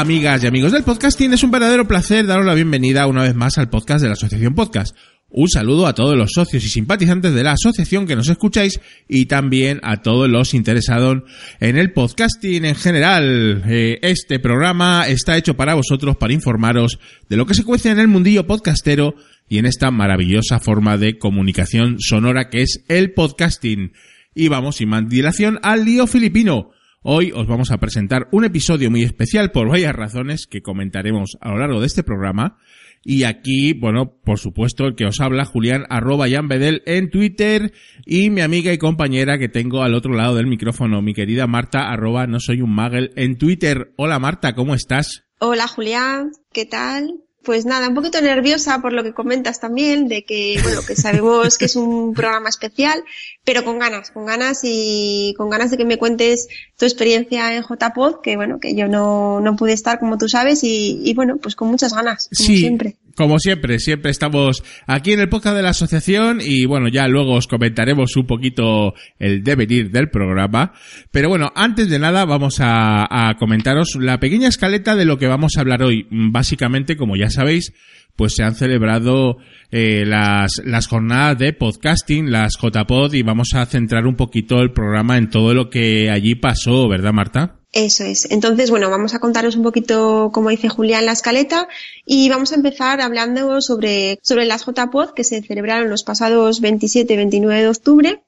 amigas y amigos del podcasting. Es un verdadero placer daros la bienvenida una vez más al podcast de la Asociación Podcast. Un saludo a todos los socios y simpatizantes de la asociación que nos escucháis y también a todos los interesados en el podcasting en general. Eh, este programa está hecho para vosotros, para informaros de lo que se cuece en el mundillo podcastero y en esta maravillosa forma de comunicación sonora que es el podcasting. Y vamos sin más dilación al lío filipino. Hoy os vamos a presentar un episodio muy especial por varias razones que comentaremos a lo largo de este programa. Y aquí, bueno, por supuesto, el que os habla, Julián arroba Bedel en Twitter y mi amiga y compañera que tengo al otro lado del micrófono, mi querida Marta arroba no soy un magel en Twitter. Hola Marta, ¿cómo estás? Hola Julián, ¿qué tal? Pues nada, un poquito nerviosa por lo que comentas también, de que, bueno, que sabemos que es un programa especial, pero con ganas, con ganas y con ganas de que me cuentes tu experiencia en JPod, que bueno, que yo no, no pude estar como tú sabes y, y bueno, pues con muchas ganas, como Sí. siempre. Como siempre, siempre estamos aquí en el podcast de la asociación y bueno, ya luego os comentaremos un poquito el devenir del programa. Pero bueno, antes de nada vamos a, comentaros la pequeña escaleta de lo que vamos a hablar hoy. Básicamente, como ya sabéis, pues se han celebrado eh, las, las jornadas de podcasting, las JPod, y vamos a centrar un poquito el programa en todo lo que allí pasó, ¿verdad, Marta? Eso es. Entonces, bueno, vamos a contaros un poquito, como dice Julián, la escaleta y vamos a empezar hablando sobre, sobre las JPod que se celebraron los pasados 27 y 29 de octubre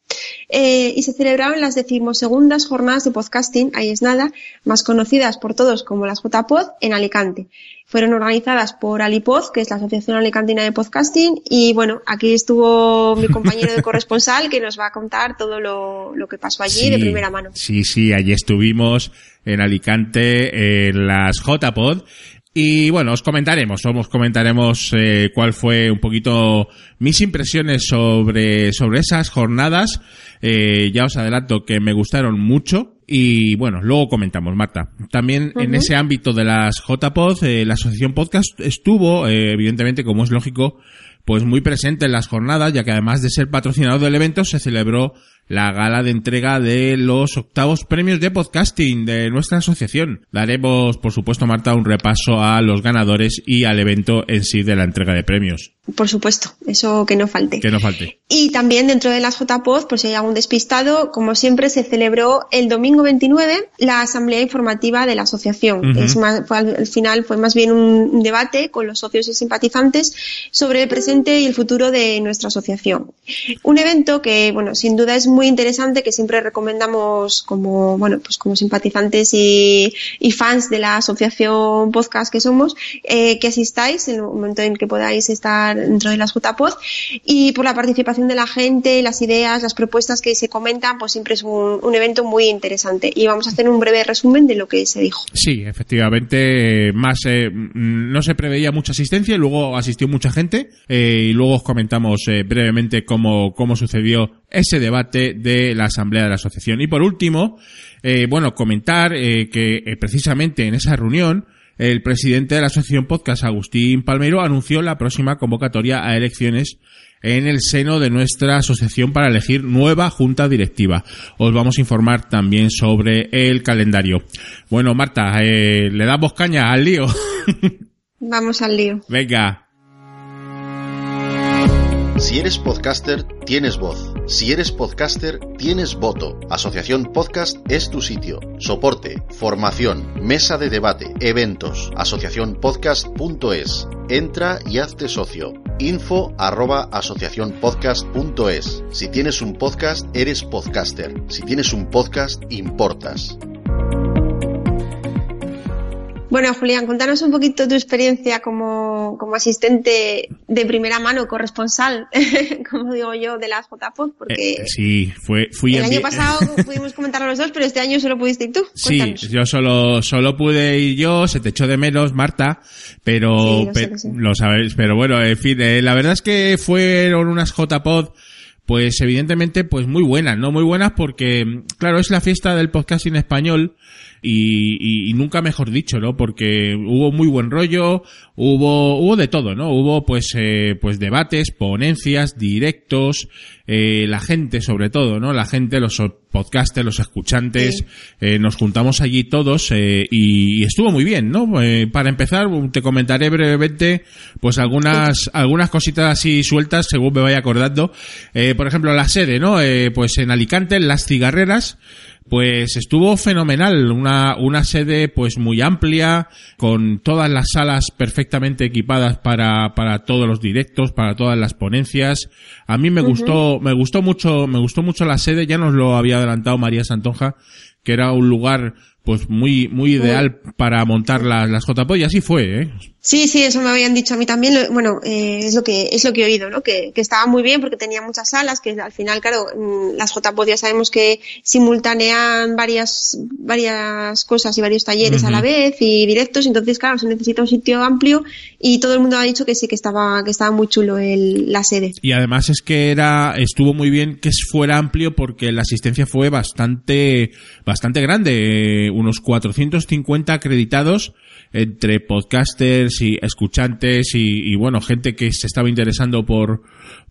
eh, y se celebraron las decimosegundas jornadas de podcasting, ahí es nada, más conocidas por todos como las JPod en Alicante. Fueron organizadas por Alipod, que es la Asociación Alicantina de Podcasting, y bueno, aquí estuvo mi compañero de corresponsal que nos va a contar todo lo, lo que pasó allí de primera mano. Sí, sí, allí estuvimos en Alicante, en las JPod. Y bueno, os comentaremos, os comentaremos eh, cuál fue un poquito mis impresiones sobre, sobre esas jornadas. Eh, ya os adelanto que me gustaron mucho. Y bueno, luego comentamos, Marta. También en ese ámbito de las JPod, eh, la Asociación Podcast estuvo, eh, evidentemente, como es lógico, pues muy presente en las jornadas, ya que además de ser patrocinador del evento, se celebró la gala de entrega de los octavos premios de podcasting de nuestra asociación. Daremos, por supuesto, Marta, un repaso a los ganadores y al evento en sí de la entrega de premios. Por supuesto, eso que no falte. Que no falte. Y también dentro de las JPod, por si hay algún despistado, como siempre se celebró el domingo 29 la asamblea informativa de la asociación. Ujú. Es más, fue al, al final fue más bien un, un debate con los socios y simpatizantes sobre el presente y el futuro de nuestra asociación. Un evento que, bueno, sin duda es muy interesante, que siempre recomendamos como, bueno, pues como simpatizantes y, y fans de la asociación podcast que somos, eh, que asistáis en el momento en que podáis estar dentro de las JPod y por la participación de la gente, las ideas, las propuestas que se comentan, pues siempre es un, un evento muy interesante. Y vamos a hacer un breve resumen de lo que se dijo. Sí, efectivamente, eh, más eh, no se preveía mucha asistencia y luego asistió mucha gente eh, y luego os comentamos brevemente cómo, cómo sucedió ese debate de la asamblea de la asociación. Y por último, bueno, comentar que precisamente en esa reunión el presidente de la asociación podcast, Agustín Palmeiro, anunció la próxima convocatoria a elecciones en el seno de nuestra asociación para elegir nueva junta directiva. Os vamos a informar también sobre el calendario. Bueno, Marta, eh, le damos caña al lío. Vamos al lío. Venga. Si eres podcaster, tienes voz. Si eres podcaster, tienes voto. Asociación Podcast es tu sitio. Soporte, formación, mesa de debate, eventos. Asociacionpodcast.es. Entra y hazte socio. Info arroba asociacionpodcast.es. Si tienes un podcast, eres podcaster. Si tienes un podcast, importas. Bueno, Julián, contanos un poquito tu experiencia como, como asistente de primera mano, corresponsal, como digo yo, de las JPOD, porque Eh, sí, fue, fui el año pasado pudimos comentarlo los dos, pero este año solo pudiste ir tú. Sí, yo solo, solo pude ir yo, se te echó de menos, Marta, pero, Sí, lo pe- lo sabéis, pero bueno, en fin, eh, la verdad es que fueron unas JPod, pues evidentemente, pues muy buenas, ¿no? Muy buenas porque, claro, es la fiesta del podcasting español y, y- y nunca mejor dicho, ¿no? Porque hubo muy buen rollo, hubo, hubo de todo, ¿no? Hubo pues, eh, pues debates, ponencias, directos, eh, la gente sobre todo, ¿no? La gente, los podcasters, los escuchantes, Sí. eh, nos juntamos allí todos eh, y, y estuvo muy bien, ¿no? Eh, para empezar, te comentaré brevemente, pues algunas algunas cositas así sueltas según me vaya acordando. Eh, por ejemplo, la sede, ¿no? Eh, pues en Alicante, en las cigarreras, pues estuvo fenomenal, una, una sede pues muy amplia, con todas las salas perfectamente equipadas para, para todos los directos, para todas las ponencias. A mí me gustó, me gustó mucho, me gustó mucho la sede, ya nos lo había adelantado María Santonja, que era un lugar pues muy, muy ideal para montar las, las JPO y así fue, ¿eh? Sí, sí, eso me habían dicho a mí también. Bueno, eh, es lo que es lo que he oído, ¿no? Que, que estaba muy bien porque tenía muchas salas, que al final, claro, mm, las JPOD ya sabemos que simultanean varias varias cosas y varios talleres a la vez y directos, entonces claro, se necesita un sitio amplio y todo el mundo ha dicho que sí que estaba que estaba muy chulo el, la sede. Y además es que era, estuvo muy bien que fuera amplio porque la asistencia fue bastante, bastante grande, eh, unos 450 acreditados entre podcasters y escuchantes y, y, bueno, gente que se estaba interesando por,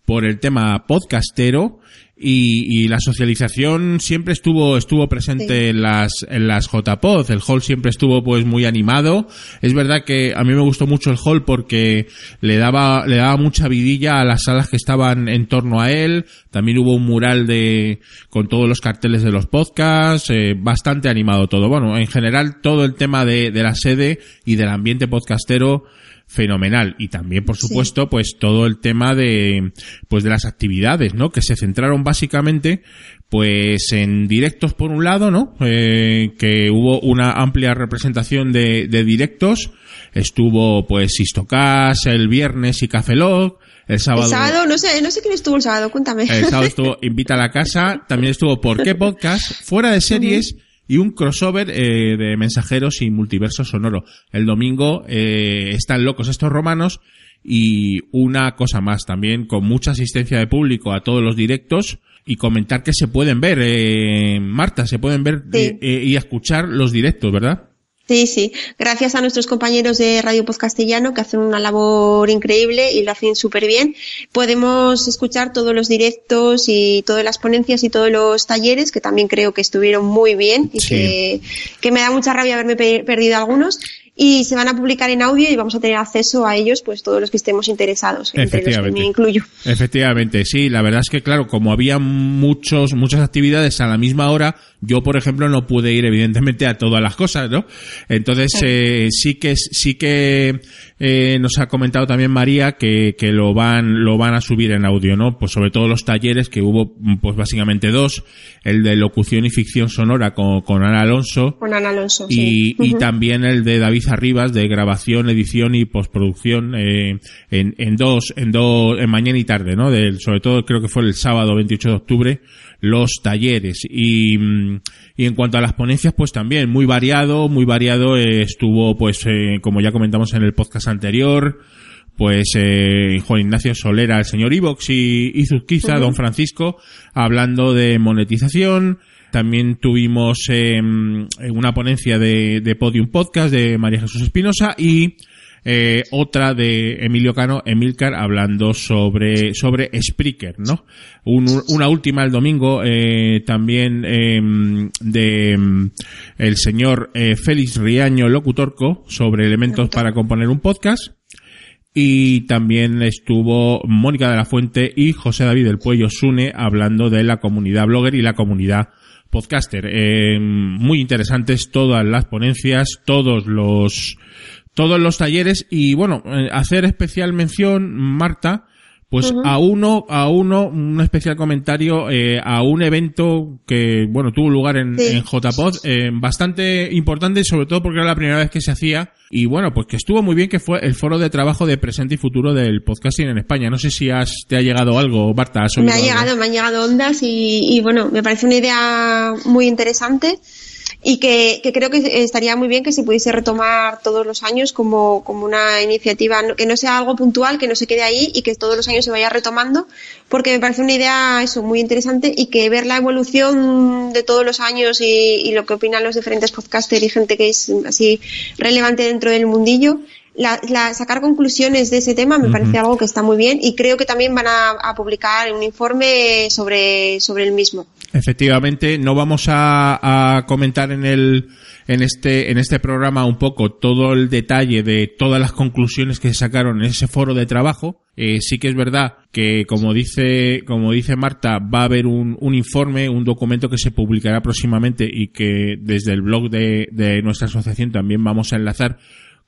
por el tema podcastero y, y la socialización siempre estuvo estuvo presente Sí. en las en las JPod el hall siempre estuvo pues muy animado. Es verdad que a mí me gustó mucho el hall porque le daba le daba mucha vidilla a las salas que estaban en torno a él. También hubo un mural de con todos los carteles de los podcasts eh, bastante animado todo. Bueno en general todo el tema de, de la sede y del ambiente podcastero fenomenal y también por Sí. supuesto pues todo el tema de pues de las actividades no que se centraron básicamente pues en directos por un lado no Eh, que hubo una amplia representación de, de directos estuvo pues Istocas el viernes y Cafelog el sábado El sábado, no sé, no sé quién estuvo el sábado, cuéntame. el sábado estuvo Invita a la Casa, también estuvo ¿Por qué Podcast? Fuera de series y un crossover eh, de mensajeros y multiverso sonoro. El domingo eh, están locos estos romanos y una cosa más también con mucha asistencia de público a todos los directos y comentar que se pueden ver, eh, Marta, se pueden ver Sí. eh, eh, y escuchar los directos, ¿verdad? Sí, sí. Gracias a nuestros compañeros de Radio Post Castellano que hacen una labor increíble y lo hacen súper bien. Podemos escuchar todos los directos y todas las ponencias y todos los talleres que también creo que estuvieron muy bien y Sí. que, que me da mucha rabia haberme pe- perdido algunos. Y se van a publicar en audio y vamos a tener acceso a ellos, pues todos los que estemos interesados, entre los que me incluyo. Efectivamente, sí, la verdad es que claro, como había muchos, muchas actividades a la misma hora, yo por ejemplo no pude ir evidentemente a todas las cosas, ¿no? Entonces eh, sí que sí que eh, nos ha comentado también María que, que lo van lo van a subir en audio, ¿no? Pues sobre todo los talleres que hubo, pues básicamente dos, el de locución y ficción sonora con, con Ana Alonso Con Ana Alonso. y, sí. y también el de David Arribas de grabación, edición y postproducción eh, en, en dos, en dos, en mañana y tarde, ¿no? Del, sobre todo creo que fue el sábado 28 de octubre, los talleres. Y, mm, y en cuanto a las ponencias, pues también muy variado, muy variado eh, estuvo, pues, eh, como ya comentamos en el podcast anterior, pues eh, Juan Ignacio Solera, el señor Ivox y, y Zuzquiza, don Francisco, hablando de monetización. También tuvimos eh, una ponencia de, de Podium Podcast de María Jesús Espinosa y eh, otra de Emilio Cano, Emilcar, hablando sobre, sobre Spreaker, ¿no? Un- una última el domingo, eh, también eh, de mm, el señor eh, Félix Riaño Locutorco sobre elementos para componer un podcast. Y también estuvo Mónica de la Fuente y José David del Puello Sune hablando de la comunidad blogger y la comunidad podcaster. Eh, muy interesantes todas las ponencias, todos los, todos los talleres y bueno, eh, hacer especial mención, Marta, pues a uno, a uno, un especial comentario eh, a un evento que, bueno, tuvo lugar en, en JPod, eh, bastante importante, sobre todo porque era la primera vez que se hacía, y bueno, pues que estuvo muy bien, que fue el foro de trabajo de presente y futuro del podcasting en España. No sé si has, te ha llegado algo, Marta. me ha llegado, me han llegado ondas y, y bueno, me parece una idea muy interesante y que, que, creo que estaría muy bien que se pudiese retomar todos los años como, como una iniciativa, que no sea algo puntual, que no se quede ahí y que todos los años se vaya retomando, porque me parece una idea eso muy interesante y que ver la evolución de todos los años y, y lo que opinan los diferentes podcasters y gente que es así relevante dentro del mundillo, la, la, sacar conclusiones de ese tema me parece algo que está muy bien y creo que también van a, a, publicar un informe sobre, sobre el mismo. Efectivamente, no vamos a, a, comentar en el en este en este programa un poco todo el detalle de todas las conclusiones que se sacaron en ese foro de trabajo. Eh, sí que es verdad que como dice como dice Marta va a haber un, un informe, un documento que se publicará próximamente y que desde el blog de, de nuestra asociación también vamos a enlazar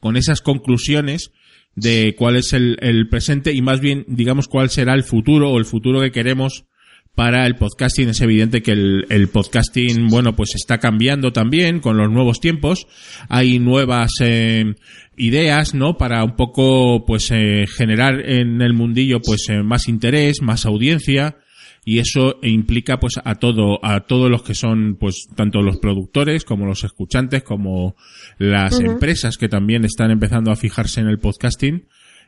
con esas conclusiones de cuál es el, el, presente y más bien, digamos, cuál será el futuro o el futuro que queremos para el podcasting. Es evidente que el, el podcasting, bueno, pues está cambiando también con los nuevos tiempos. Hay nuevas eh, ideas, ¿no? Para un poco, pues, eh, generar en el mundillo, pues, eh, más interés, más audiencia y eso implica pues a todo a todos los que son pues tanto los productores como los escuchantes como las uh -huh. empresas que también están empezando a fijarse en el podcasting.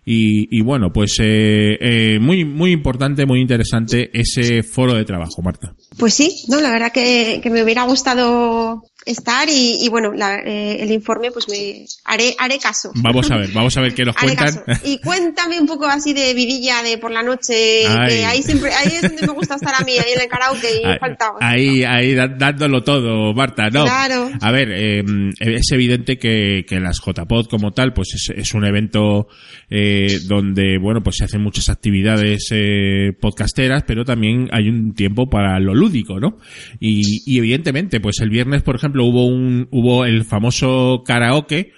Y, y bueno pues eh, eh, muy muy importante muy interesante ese foro de trabajo Marta. Pues sí no la verdad que, que me hubiera gustado estar y, y bueno, la, eh, el informe pues me haré, haré caso. Vamos a ver, vamos a ver qué nos cuentan. Y cuéntame un poco así de vidilla de por la noche, que ahí siempre, ahí es donde me gusta estar a mí, ahí en el karaoke y ahí, faltaba. Ahí, ahí dándolo todo, Marta, no. Claro. A ver, eh, es evidente que, que las JPod como tal, pues es, es un evento eh, donde, bueno, pues se hacen muchas actividades eh, podcasteras, pero también hay un tiempo para lo lúdico, ¿no? Y, y evidentemente, pues el viernes, por ejemplo, hubo un, hubo el famoso karaoke.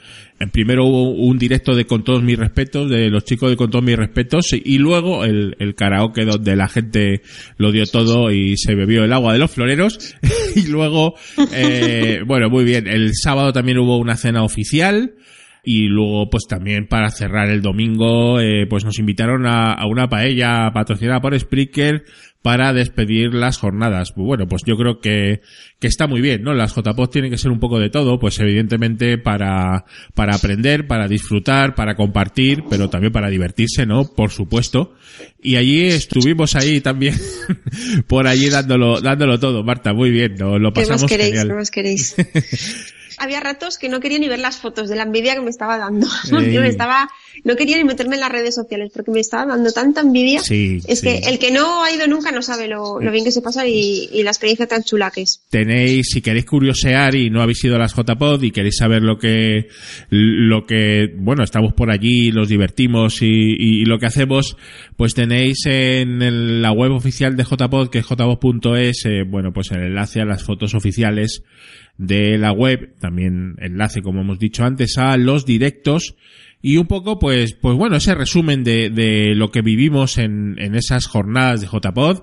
Primero hubo un directo de Con todos mis respetos, de los chicos de Con todos mis respetos, y luego el, el karaoke donde la gente lo dio todo y se bebió el agua de los floreros. y luego, eh, bueno, muy bien, el sábado también hubo una cena oficial y luego pues también para cerrar el domingo eh, pues nos invitaron a, a, una paella patrocinada por Spreaker para despedir las jornadas. Bueno, pues yo creo que, que está muy bien, ¿no? Las JPOD tienen que ser un poco de todo, pues evidentemente para, para aprender, para disfrutar, para compartir, pero también para divertirse, ¿no? Por supuesto. Y allí estuvimos ahí también, por allí dándolo, dándolo todo, Marta, muy bien, ¿no? lo pasamos ¿Qué más queréis? genial. ¿Qué más queréis? había ratos que no quería ni ver las fotos de la envidia que me estaba dando. Yo me estaba, no quería ni meterme en las redes sociales porque me estaba dando tanta envidia. Sí, es sí. que el que no ha ido nunca no sabe lo, lo bien que se pasa y, y, la experiencia tan chula que es. Tenéis, si queréis curiosear y no habéis ido a las JPod y queréis saber lo que, lo que, bueno, estamos por allí, los divertimos y, y, y lo que hacemos, pues tenéis en el, la web oficial de JPod, que es jpod.es, eh, bueno, pues el enlace a las fotos oficiales de la web, también enlace, como hemos dicho antes, a los directos y un poco, pues, pues bueno, ese resumen de, de lo que vivimos en, en esas jornadas de JPod.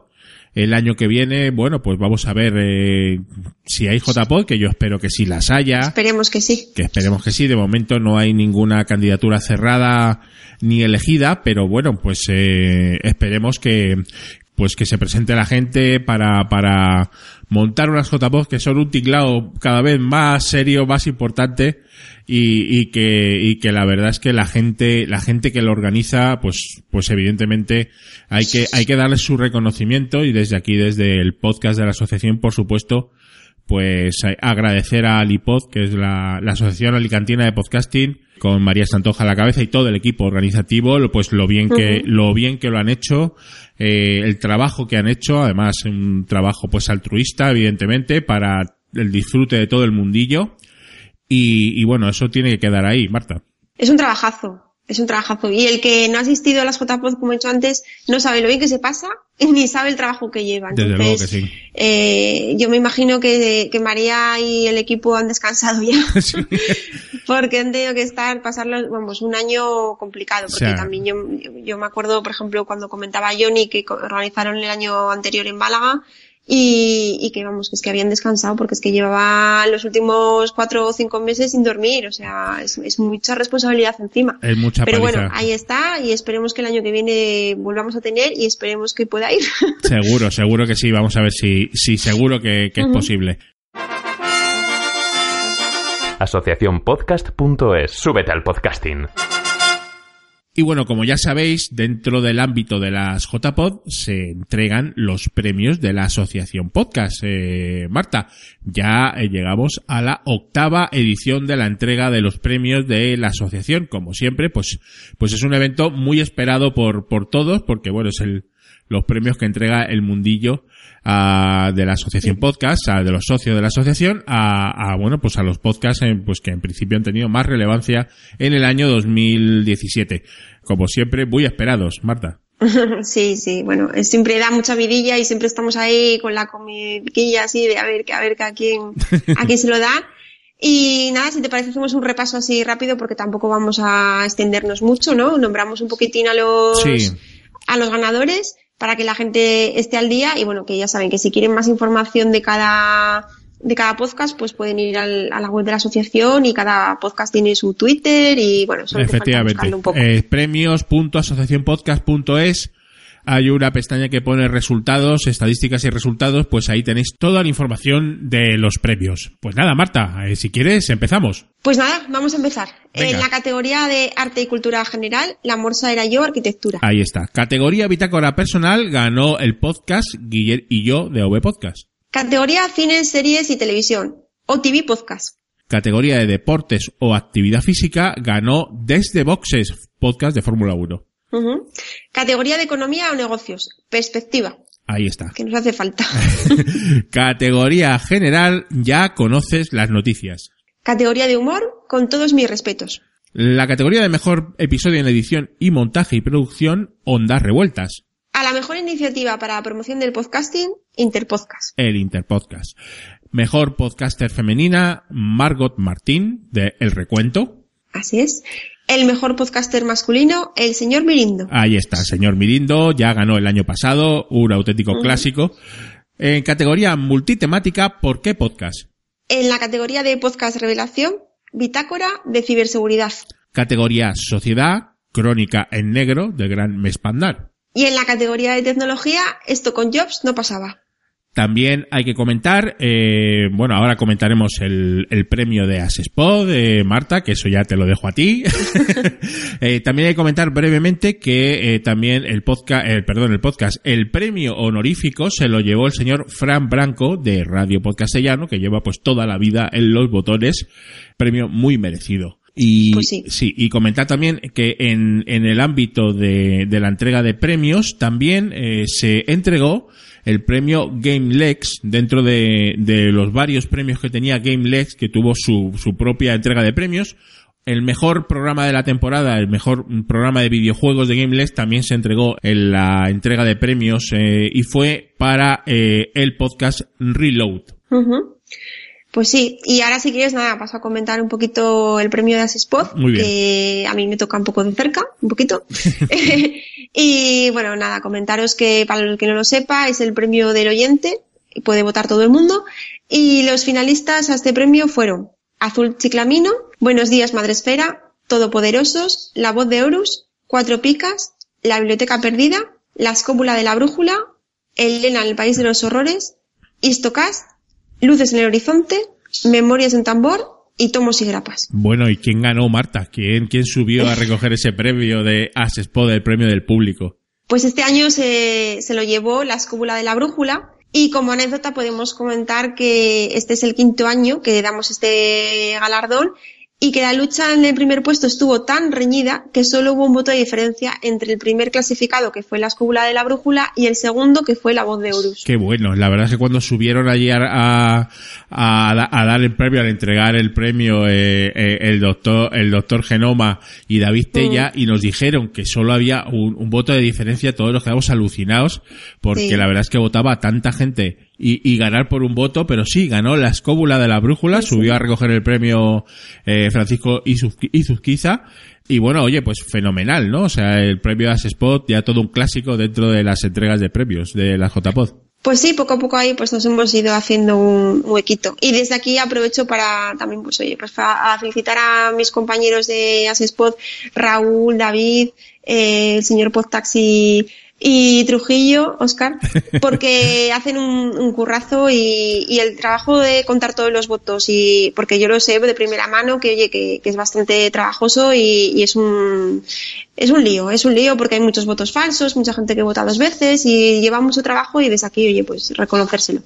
El año que viene, bueno, pues vamos a ver eh, si hay JPod, que yo espero que sí las haya. Esperemos que sí. Que esperemos que sí. De momento no hay ninguna candidatura cerrada ni elegida, pero bueno, pues eh, esperemos que, pues que se presente la gente para, para montar unas JPOD que son un tinglado cada vez más serio, más importante y, y, que, y que la verdad es que la gente, la gente que lo organiza, pues, pues evidentemente hay que, hay que darles su reconocimiento y desde aquí, desde el podcast de la asociación, por supuesto, pues agradecer a Alipod, que es la, la Asociación Alicantina de Podcasting, con María Santoja a la cabeza y todo el equipo organizativo, pues lo bien que, uh -huh. lo bien que lo han hecho, eh, el trabajo que han hecho, además un trabajo pues altruista, evidentemente, para el disfrute de todo el mundillo. Y, y bueno, eso tiene que quedar ahí, Marta. Es un trabajazo, es un trabajazo. Y el que no ha asistido a las JPOD, como he dicho antes, no sabe lo bien que se pasa ni sabe el trabajo que lleva. Desde luego que sí. Eh, yo me imagino que, que, María y el equipo han descansado ya. porque han tenido que estar, pasarlo, vamos, un año complicado. Porque también yo, yo me acuerdo, por ejemplo, cuando comentaba Johnny que organizaron el año anterior en Málaga, y, y, que vamos, que es que habían descansado porque es que llevaba los últimos cuatro o cinco meses sin dormir, o sea, es, es mucha responsabilidad encima. Es mucha Pero bueno, ahí está y esperemos que el año que viene volvamos a tener y esperemos que pueda ir. Seguro, seguro que sí, vamos a ver si, si seguro que, que es posible. Asociaciónpodcast.es. Súbete al podcasting. Y bueno, como ya sabéis, dentro del ámbito de las JPod se entregan los premios de la Asociación Podcast. Eh, Marta, ya eh, llegamos a la octava edición de la entrega de los premios de la asociación. Como siempre, pues, pues es un evento muy esperado por, por todos, porque bueno, es el, los premios que entrega el mundillo de la asociación podcast, a, de los socios de la asociación, a, bueno, pues a los podcasts pues que en principio han tenido más relevancia en el año 2017. Como siempre, muy esperados, Marta. Sí, sí, bueno, siempre da mucha vidilla y siempre estamos ahí con la comidilla así de a ver, a ver a quién, a quién se lo da. Y nada, si te parece, hacemos un repaso así rápido porque tampoco vamos a extendernos mucho, ¿no? Nombramos un poquitín a los, a los ganadores para que la gente esté al día y bueno, que ya saben que si quieren más información de cada de cada podcast, pues pueden ir al, a la web de la asociación y cada podcast tiene su Twitter y bueno, solo Efectivamente. Un poco. Eh, premios.asociacionpodcast.es hay una pestaña que pone resultados, estadísticas y resultados, pues ahí tenéis toda la información de los premios. Pues nada, Marta, eh, si quieres, empezamos. Pues nada, vamos a empezar. En la categoría de arte y cultura general, la morsa era yo, arquitectura. Ahí está. Categoría bitácora personal ganó el podcast Guiller y yo de OV Podcast. Categoría cines, series y televisión, OTV Podcast. Categoría de deportes o actividad física ganó Desde Boxes, podcast de Fórmula 1. Categoría de economía o negocios. Perspectiva. Ahí está. Que nos hace falta. Categoría general, ya conoces las noticias. Categoría de humor, con todos mis respetos. La categoría de mejor episodio en edición y montaje y producción, Ondas Revueltas. A la mejor iniciativa para la promoción del podcasting, Interpodcast. El Interpodcast. Mejor podcaster femenina, Margot Martín, de El Recuento. Así es el mejor podcaster masculino, el señor Mirindo. Ahí está, el señor Mirindo, ya ganó el año pasado, un auténtico clásico. En categoría multitemática, ¿por qué podcast? En la categoría de podcast revelación, bitácora de ciberseguridad. Categoría sociedad, crónica en negro del gran Mespandar. Y en la categoría de tecnología, esto con Jobs no pasaba. También hay que comentar, eh, bueno, ahora comentaremos el, el premio de Asespod, de Marta, que eso ya te lo dejo a ti. eh, también hay que comentar brevemente que eh, también el podcast, el, perdón, el podcast, el premio honorífico se lo llevó el señor Fran Branco de Radio Podcastellano, que lleva pues toda la vida en los botones, premio muy merecido. Y pues sí. sí. y comentar también que en, en el ámbito de, de la entrega de premios también eh, se entregó el premio GameLex dentro de, los varios premios que tenía GameLex, que tuvo su, su propia entrega de premios. El mejor programa de la temporada, el mejor programa de videojuegos de GameLex también se entregó en la entrega de premios eh, y fue para eh, el podcast Reload. Pues sí, y ahora si quieres nada, paso a comentar un poquito el premio de Asespod, que a mí me toca un poco de cerca, un poquito. y bueno, nada, comentaros que para el que no lo sepa, es el premio del oyente, puede votar todo el mundo, y los finalistas a este premio fueron Azul Chiclamino, Buenos días Madresfera, Todopoderosos, La voz de Horus, Cuatro Picas, La Biblioteca Perdida, La Escópula de la Brújula, Elena el País de los Horrores, Istocast, Luces en el horizonte, Memorias en tambor y tomos y grapas. Bueno, ¿y quién ganó, Marta? ¿Quién, quién subió a recoger ese premio de Asespo, el premio del público? Pues este año se, se lo llevó la escóbula de la brújula y como anécdota podemos comentar que este es el quinto año que damos este galardón y que la lucha en el primer puesto estuvo tan reñida que solo hubo un voto de diferencia entre el primer clasificado, que fue la escóbula de la brújula, y el segundo, que fue la voz de Horus. Qué bueno, la verdad es que cuando subieron allí a, a, a, dar el premio, al entregar el premio eh, eh, el doctor el doctor Genoma y David Tella, mm. y nos dijeron que solo había un, un, voto de diferencia, todos los quedamos alucinados, porque la verdad es que votaba tanta gente y, ganar por un voto, pero sí, ganó la escóbula de la brújula, subió a recoger el premio eh, Francisco Izuzquiza, y bueno, oye, pues fenomenal, ¿no? O sea, el premio As Spot ya todo un clásico dentro de las entregas de premios de la JPod. Pues sí, poco a poco ahí pues nos hemos ido haciendo un huequito. Y desde aquí aprovecho para también, pues oye, pues a felicitar a mis compañeros de Spot, Raúl, David, eh, el señor Podtaxi y Trujillo, Oscar, porque hacen un, currazo y, el trabajo de contar todos los votos y porque yo lo sé de primera mano que oye que, es bastante trabajoso y, es un es un lío, es un lío porque hay muchos votos falsos, mucha gente que vota dos veces y lleva mucho trabajo y desde aquí oye pues reconocérselo.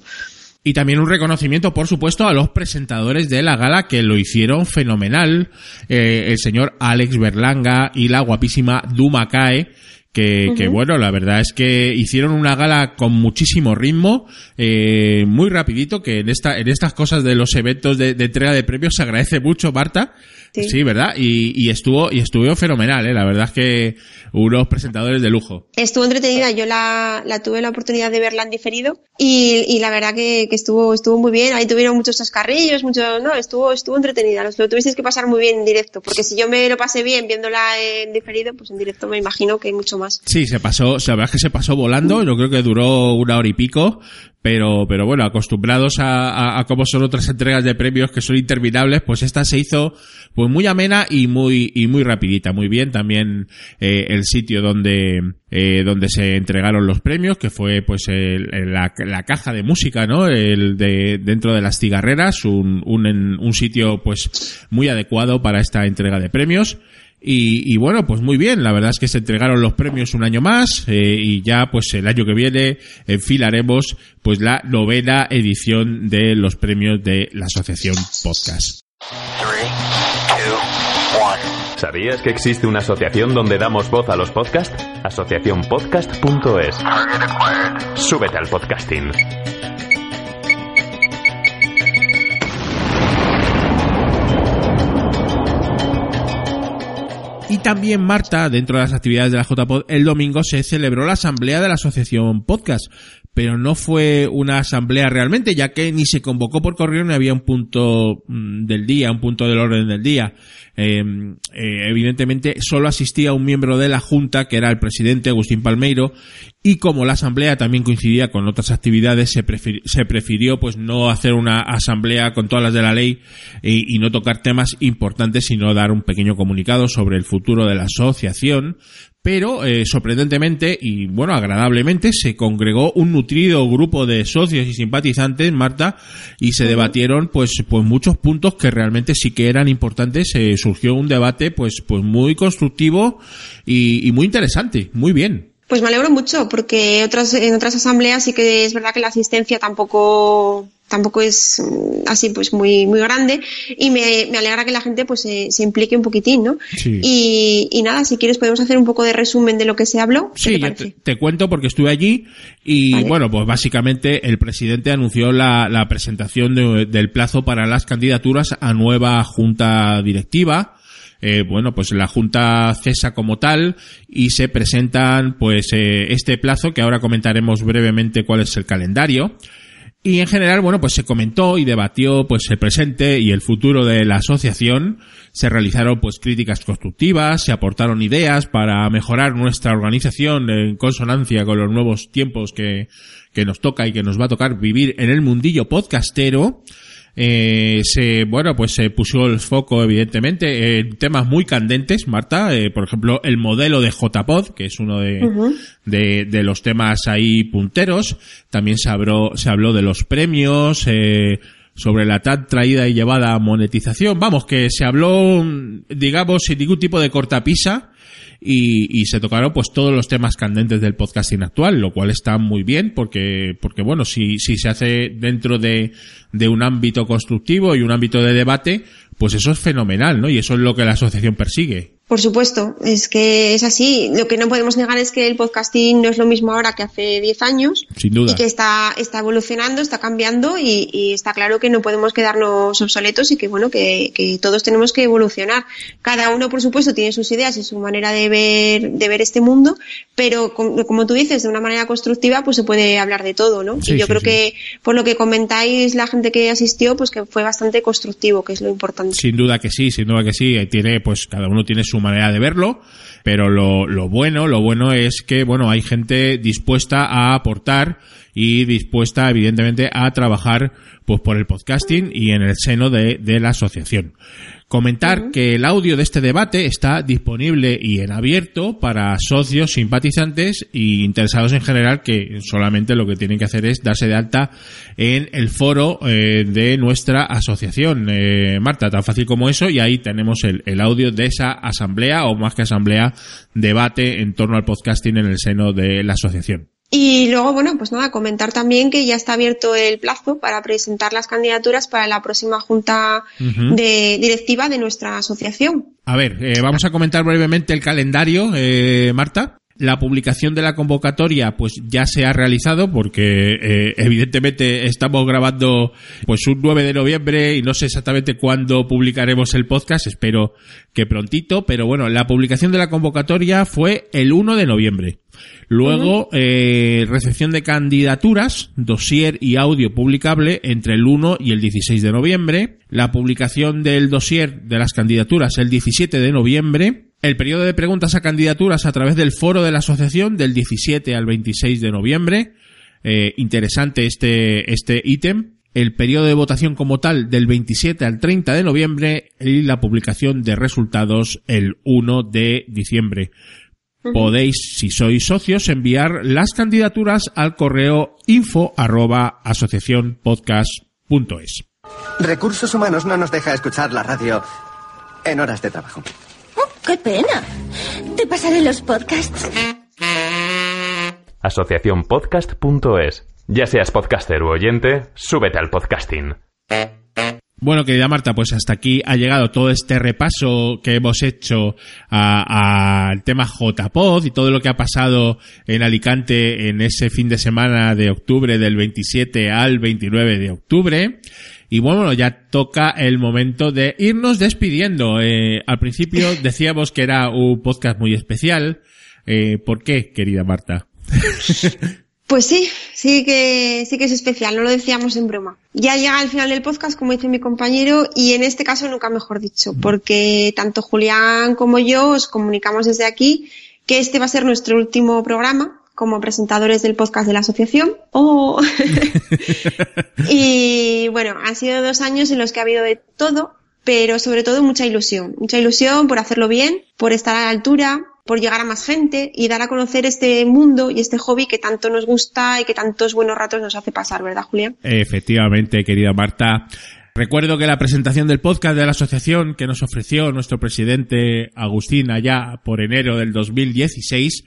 Y también un reconocimiento, por supuesto, a los presentadores de la gala que lo hicieron fenomenal. Eh, el señor Alex Berlanga y la guapísima Duma Kae, que, que, bueno, la verdad es que hicieron una gala con muchísimo ritmo, eh, muy rapidito, que en esta, en estas cosas de los eventos de, de entrega de premios se agradece mucho, Marta, Sí, ¿verdad? Y, y, estuvo y estuvo fenomenal, ¿eh? La verdad es que unos presentadores de lujo. Estuvo entretenida, yo la, la tuve la oportunidad de verla en diferido y, y la verdad que, que, estuvo estuvo muy bien. Ahí tuvieron muchos chascarrillos, mucho, no, estuvo estuvo entretenida. Lo, lo tuvisteis que pasar muy bien en directo, porque si yo me lo pasé bien viéndola en diferido, pues en directo me imagino que hay mucho más. Sí, se pasó, la verdad es que se pasó volando. Yo creo que duró una hora y pico pero, pero bueno, acostumbrados a, a, cómo son otras entregas de premios que son interminables, pues esta se hizo pues muy amena y muy, y muy rapidita, muy bien. También eh, el sitio donde, eh, donde se entregaron los premios, que fue pues el, la, la, caja de música, ¿no? El de, dentro de las cigarreras, un, un, un sitio pues muy adecuado para esta entrega de premios. Y, bueno, pues muy bien, la verdad es que se entregaron los premios un año más eh, y ya pues el año que viene enfilaremos pues la novena edición de los premios de la Asociación Podcast. ¿Sabías que existe una asociación donde damos voz a los podcasts? Asociacionpodcast.es. Súbete al podcasting. También, Marta, dentro de las actividades de la JPod, el domingo se celebró la asamblea de la Asociación Podcast. Pero no fue una asamblea realmente, ya que ni se convocó por correo ni había un punto mm, del día, un punto del orden del día. Em, eh, evidentemente solo asistía un miembro de la Junta, que era el presidente Agustín Palmeiro, y como la asamblea también coincidía con otras actividades, se, se prefirió pues no hacer una asamblea con todas las de la ley y, y no tocar temas importantes, sino dar un pequeño comunicado sobre el futuro de la asociación, pero eh, sorprendentemente y bueno agradablemente se congregó un nutrido grupo de socios y simpatizantes Marta y se debatieron pues pues muchos puntos que realmente sí que eran importantes eh, surgió un debate pues pues muy constructivo y, y muy interesante muy bien. Pues me alegro mucho porque otras, en otras asambleas sí que es verdad que la asistencia tampoco tampoco es mm, así pues muy muy grande y me, me alegra que la gente pues se, se implique un poquitín, ¿no? Y, y, nada, si quieres podemos hacer un poco de resumen de lo que se habló. Sí, te, te, cuento porque estuve allí y bueno, pues básicamente el presidente anunció la, la presentación de, del plazo para las candidaturas a nueva junta directiva eh, bueno, pues la Junta cesa como tal y se presentan pues eh, este plazo que ahora comentaremos brevemente cuál es el calendario. Y en general, bueno, pues se comentó y debatió pues el presente y el futuro de la asociación. Se realizaron pues críticas constructivas, se aportaron ideas para mejorar nuestra organización en consonancia con los nuevos tiempos que, que nos toca y que nos va a tocar vivir en el mundillo podcastero eh, se, bueno, pues se puso el foco, evidentemente, en temas muy candentes, Marta, eh, por ejemplo, el modelo de JPod, que es uno de, de, de, los temas ahí punteros. También se habló, se habló de los premios, eh, sobre la tan traída y llevada monetización. Vamos, que se habló, digamos, sin ningún tipo de cortapisa y, y, se tocaron pues todos los temas candentes del podcasting actual, lo cual está muy bien porque, porque bueno, si, si se hace dentro de, de un ámbito constructivo y un ámbito de debate, pues eso es fenomenal, ¿no? Y eso es lo que la asociación persigue. Por supuesto, es que es así. Lo que no podemos negar es que el podcasting no es lo mismo ahora que hace 10 años. Sin duda. Y que está, está evolucionando, está cambiando y, y está claro que no podemos quedarnos obsoletos y que, bueno, que, que, todos tenemos que evolucionar. Cada uno, por supuesto, tiene sus ideas y su manera de ver, de ver este mundo, pero como, como tú dices, de una manera constructiva, pues se puede hablar de todo, ¿no? Sí, y yo sí, creo sí. que, por lo que comentáis, la gente que asistió, pues que fue bastante constructivo, que es lo importante. Sin duda que sí, sin duda que sí. Tiene, pues cada uno tiene su manera de verlo, pero lo, lo bueno, lo bueno es que, bueno, hay gente dispuesta a aportar y dispuesta, evidentemente, a trabajar, pues por el podcasting y en el seno de, de la asociación. Comentar que el audio de este debate está disponible y en abierto para socios, simpatizantes y interesados en general que solamente lo que tienen que hacer es darse de alta en el foro eh, de nuestra asociación. Eh, Marta, tan fácil como eso y ahí tenemos el, el audio de esa asamblea o más que asamblea, debate en torno al podcasting en el seno de la asociación. Y luego, bueno, pues nada, comentar también que ya está abierto el plazo para presentar las candidaturas para la próxima junta de directiva de nuestra asociación. A ver, eh, vamos a comentar brevemente el calendario, eh, Marta. La publicación de la convocatoria pues ya se ha realizado porque eh, evidentemente estamos grabando pues un 9 de noviembre y no sé exactamente cuándo publicaremos el podcast, espero que prontito, pero bueno, la publicación de la convocatoria fue el 1 de noviembre. Luego, eh, recepción de candidaturas, dossier y audio publicable entre el 1 y el 16 de noviembre. La publicación del dossier de las candidaturas el 17 de noviembre. El periodo de preguntas a candidaturas a través del foro de la asociación del 17 al 26 de noviembre. Eh, interesante este, este ítem. El periodo de votación como tal del 27 al 30 de noviembre y la publicación de resultados el 1 de diciembre. Podéis, si sois socios, enviar las candidaturas al correo info arroba asociacionpodcast.es. Recursos Humanos no nos deja escuchar la radio en horas de trabajo. Oh, ¡Qué pena! Te pasaré los podcasts. Asociacionpodcast.es. Ya seas podcaster u oyente, súbete al podcasting. Bueno, querida Marta, pues hasta aquí ha llegado todo este repaso que hemos hecho al tema JPod y todo lo que ha pasado en Alicante en ese fin de semana de octubre del 27 al 29 de octubre. Y bueno, ya toca el momento de irnos despidiendo. Eh, al principio decíamos que era un podcast muy especial. Eh, ¿Por qué, querida Marta? Pues sí, sí que, sí que es especial, no lo decíamos en broma. Ya llega al final del podcast, como dice mi compañero, y en este caso nunca mejor dicho, porque tanto Julián como yo os comunicamos desde aquí que este va a ser nuestro último programa como presentadores del podcast de la asociación. Oh. y bueno, han sido dos años en los que ha habido de todo, pero sobre todo mucha ilusión. Mucha ilusión por hacerlo bien, por estar a la altura, por llegar a más gente y dar a conocer este mundo y este hobby que tanto nos gusta y que tantos buenos ratos nos hace pasar, ¿verdad, Julián? Efectivamente, querida Marta. Recuerdo que la presentación del podcast de la asociación que nos ofreció nuestro presidente Agustín allá por enero del 2016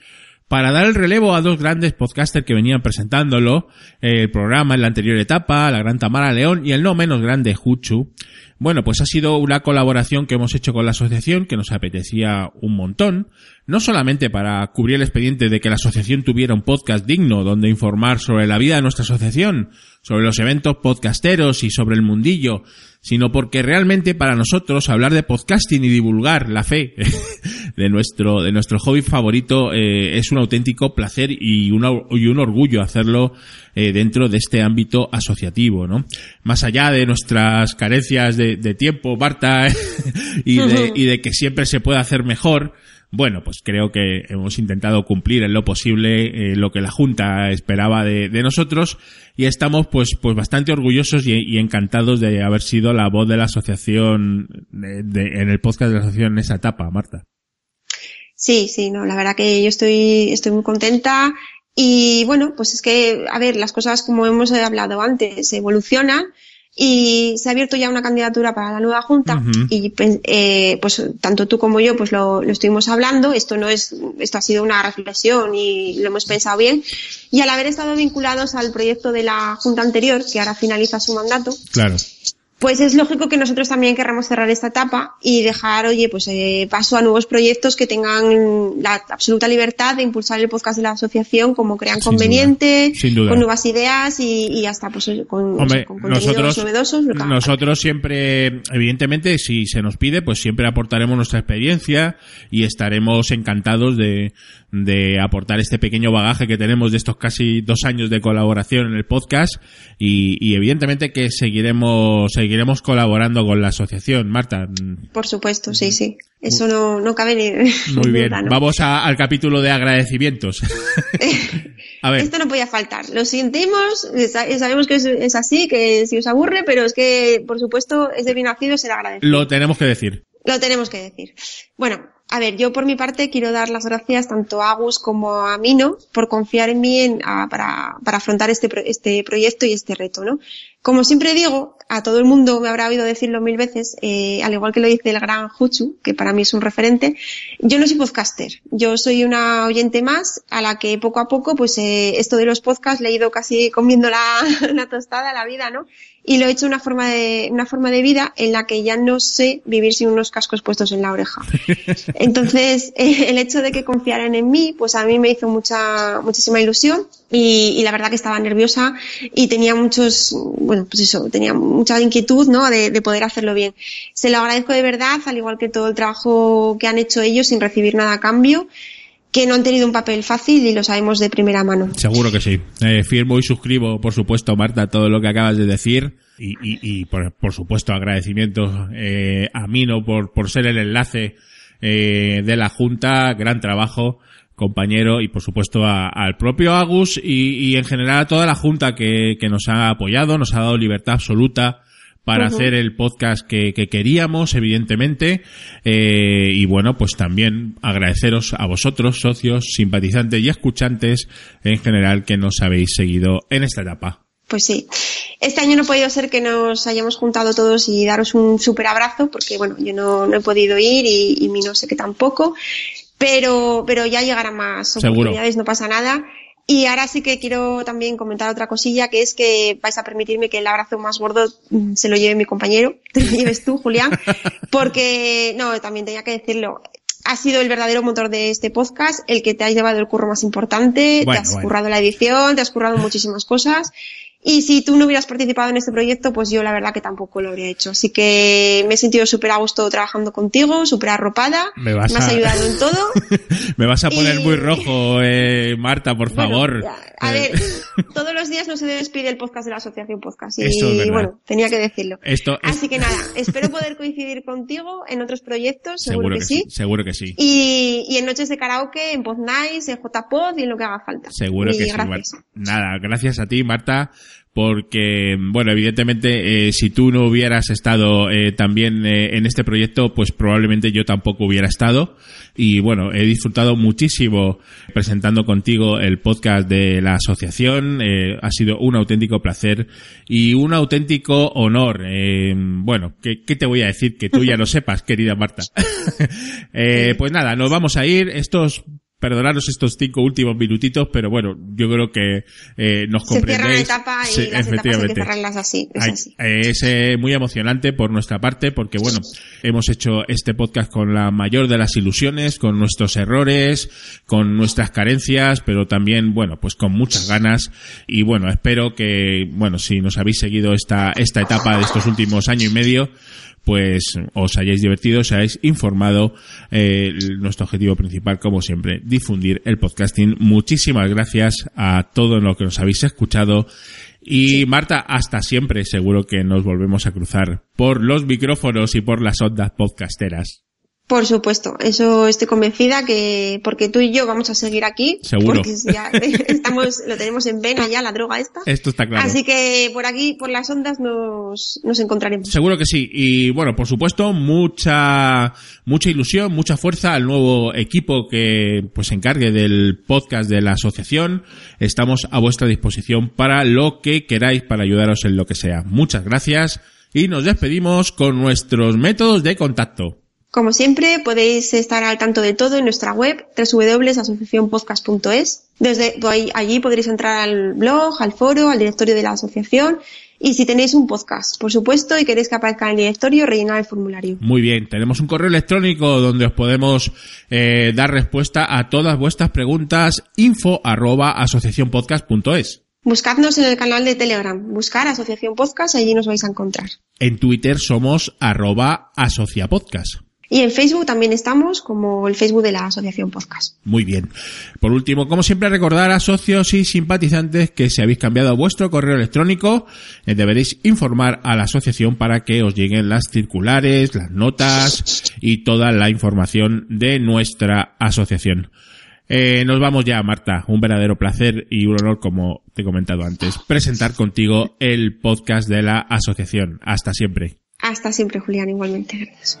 para dar el relevo a dos grandes podcasters que venían presentándolo, eh, el programa en la anterior etapa, la gran Tamara León y el no menos grande Juchu. Bueno, pues ha sido una colaboración que hemos hecho con la asociación que nos apetecía un montón, no solamente para cubrir el expediente de que la asociación tuviera un podcast digno donde informar sobre la vida de nuestra asociación, sobre los eventos podcasteros y sobre el mundillo, sino porque realmente para nosotros hablar de podcasting y divulgar la fe de nuestro de nuestro hobby favorito eh, es un auténtico placer y, una, y un orgullo hacerlo eh, dentro de este ámbito asociativo, ¿no? Más allá de nuestras carencias de, de tiempo, Marta, y, de, y de que siempre se puede hacer mejor, bueno, pues creo que hemos intentado cumplir en lo posible eh, lo que la Junta esperaba de, de, nosotros y estamos pues pues bastante orgullosos y, encantados de haber sido la voz de la asociación en el podcast de la asociación en esa etapa, Marta. Sí, sí, no, la verdad que yo estoy estoy muy contenta y bueno, pues es que a ver, las cosas como hemos hablado antes evolucionan y se ha abierto ya una candidatura para la nueva junta y pues, eh, pues tanto tú como yo pues lo, lo, estuvimos hablando. Esto no es esto ha sido una reflexión y lo hemos pensado bien. Y al haber estado vinculados al proyecto de la junta anterior que ahora finaliza su mandato claro pues es lógico que nosotros también querramos cerrar esta etapa y dejar, oye, pues eh, paso a nuevos proyectos que tengan la absoluta libertad de impulsar el podcast de la asociación como crean conveniente, con nuevas ideas y, hasta pues con, nosotros, novedosos. Nosotros siempre, evidentemente, si se nos pide, pues siempre aportaremos nuestra experiencia y estaremos encantados de, de aportar este pequeño bagaje que tenemos de estos casi dos años de colaboración en el podcast y, y evidentemente que seguiremos, seguiremos colaborando con la asociación. Marta. Por supuesto, sí, sí. Eso no, no cabe ni. Muy bien. Vamos al capítulo de agradecimientos. a ver. Esto no podía faltar. Lo sentimos, sabemos que es, así, que si os aburre, pero es que, por supuesto, es de bien nacido ser agradecido. Lo tenemos que decir. Lo tenemos que decir. Bueno, a ver, yo por mi parte quiero dar las gracias tanto a Agus como a Mino por confiar en mí para, para, afrontar este, este proyecto y este reto, ¿no? Como siempre digo, a todo el mundo me habrá oído decirlo mil veces, eh, al igual que lo dice el gran Huchu, que para mí es un referente, yo no soy podcaster, yo soy una oyente más a la que poco a poco, pues eh, esto de los podcasts le he ido casi comiendo la tostada, la vida, ¿no? Y lo he hecho una forma de una forma de vida en la que ya no sé vivir sin unos cascos puestos en la oreja. Entonces, eh, el hecho de que confiaran en mí, pues a mí me hizo mucha muchísima ilusión y, y, la verdad que estaba nerviosa y tenía muchos, bueno, pues eso, tenía mucha inquietud, ¿no? De, de poder hacerlo bien. Se lo agradezco de verdad, al igual que todo el trabajo que han hecho ellos sin recibir nada a cambio que no han tenido un papel fácil y lo sabemos de primera mano. Seguro que sí. Eh, firmo y suscribo, por supuesto, Marta, todo lo que acabas de decir. Y, y, y por, por, supuesto, agradecimientos eh, a Mino por, por ser el enlace eh, de la Junta. Gran trabajo, compañero, y por supuesto al propio Agus y, y, en general a toda la Junta que, que nos ha apoyado, nos ha dado libertad absoluta para hacer el podcast que, que queríamos, evidentemente. Eh, y bueno, pues también agradeceros a vosotros, socios, simpatizantes y escuchantes en general que nos habéis seguido en esta etapa. Pues sí. Este año no ha podido ser que nos hayamos juntado todos y daros un súper abrazo, porque bueno, yo no, no, he podido ir y, y mi no sé que tampoco. Pero, pero ya llegará más oportunidades, no pasa nada. Y ahora sí que quiero también comentar otra cosilla, que es que vais a permitirme que el abrazo más gordo mm, se lo lleve mi compañero, te lo lleves tú, Julián, porque, no, también tenía que decirlo, ha sido el verdadero motor de este podcast, el que te has llevado el curro más importante, te has currado la edición, te has currado muchísimas cosas y si tú no hubieras participado en este proyecto, pues yo la verdad que tampoco lo habría hecho. Así que me he sentido súper a gusto trabajando contigo, súper arropada. Me, vas has ayudado en todo. me vas a poner muy rojo, eh, Marta, por favor. a ver, todos los días no se despide el podcast de la Asociación Podcast. Y bueno, tenía que decirlo. Así que nada, espero poder coincidir contigo en otros proyectos, seguro, que, sí. Seguro que sí. Y, y en noches de karaoke, en Podnice, en JPod y en lo que haga falta. Seguro que sí. Nada, gracias a ti, Marta porque, bueno, evidentemente, eh, si tú no hubieras estado eh, también eh, en este proyecto, pues probablemente yo tampoco hubiera estado. Y bueno, he disfrutado muchísimo presentando contigo el podcast de la asociación. Eh, ha sido un auténtico placer y un auténtico honor. Eh, bueno, ¿qué, ¿qué, te voy a decir que tú ya lo sepas, querida Marta? Eh, pues nada, nos vamos a ir. Estos perdonaros estos cinco últimos minutitos, pero bueno, yo creo que eh, nos comprendéis. Se cierra etapa y sí, las efectivamente. hay que cerrarlas así. Es, así. es eh, muy emocionante por nuestra parte porque bueno, hemos hecho este podcast con la mayor de las ilusiones, con nuestros errores, con nuestras carencias, pero también bueno, pues con muchas ganas y bueno, espero que bueno, si nos habéis seguido esta esta etapa de estos últimos año y medio, pues os hayáis divertido, os hayáis informado. Eh, nuestro objetivo principal, como siempre, difundir el podcasting. Muchísimas gracias a todos los que nos habéis escuchado. Y Marta, hasta siempre, seguro que nos volvemos a cruzar por los micrófonos y por las ondas podcasteras. Por supuesto, eso estoy convencida que porque tú y yo vamos a seguir aquí. Seguro. Porque ya estamos, lo tenemos en vena ya la droga esta. Esto está claro. Así que por aquí, por las ondas, nos, nos encontraremos. Seguro que sí. Y bueno, por supuesto, mucha, mucha ilusión, mucha fuerza al nuevo equipo que pues se encargue del podcast de la asociación. Estamos a vuestra disposición para lo que queráis, para ayudaros en lo que sea. Muchas gracias y nos despedimos con nuestros métodos de contacto. Como siempre, podéis estar al tanto de todo en nuestra web www.asociacionpodcast.es. Desde allí podréis entrar al blog, al foro, al directorio de la asociación y si tenéis un podcast, por supuesto, y queréis que aparezca en el directorio, rellenar el formulario. Muy bien, tenemos un correo electrónico donde os podemos eh, dar respuesta a todas vuestras preguntas info arroba asociacionpodcast.es. Buscadnos en el canal de Telegram, buscar Asociación Podcast, allí nos vais a encontrar. En Twitter somos arroba asociapodcast. Y en Facebook también estamos como el Facebook de la Asociación Podcast. Muy bien. Por último, como siempre, recordar a socios y simpatizantes que si habéis cambiado vuestro correo electrónico, eh, deberéis informar a la asociación para que os lleguen las circulares, las notas y toda la información de nuestra asociación. Eh, nos vamos ya, Marta. Un verdadero placer y un honor, como te he comentado antes, presentar contigo el podcast de la asociación. Hasta siempre. Hasta siempre, Julián, igualmente. Gracias.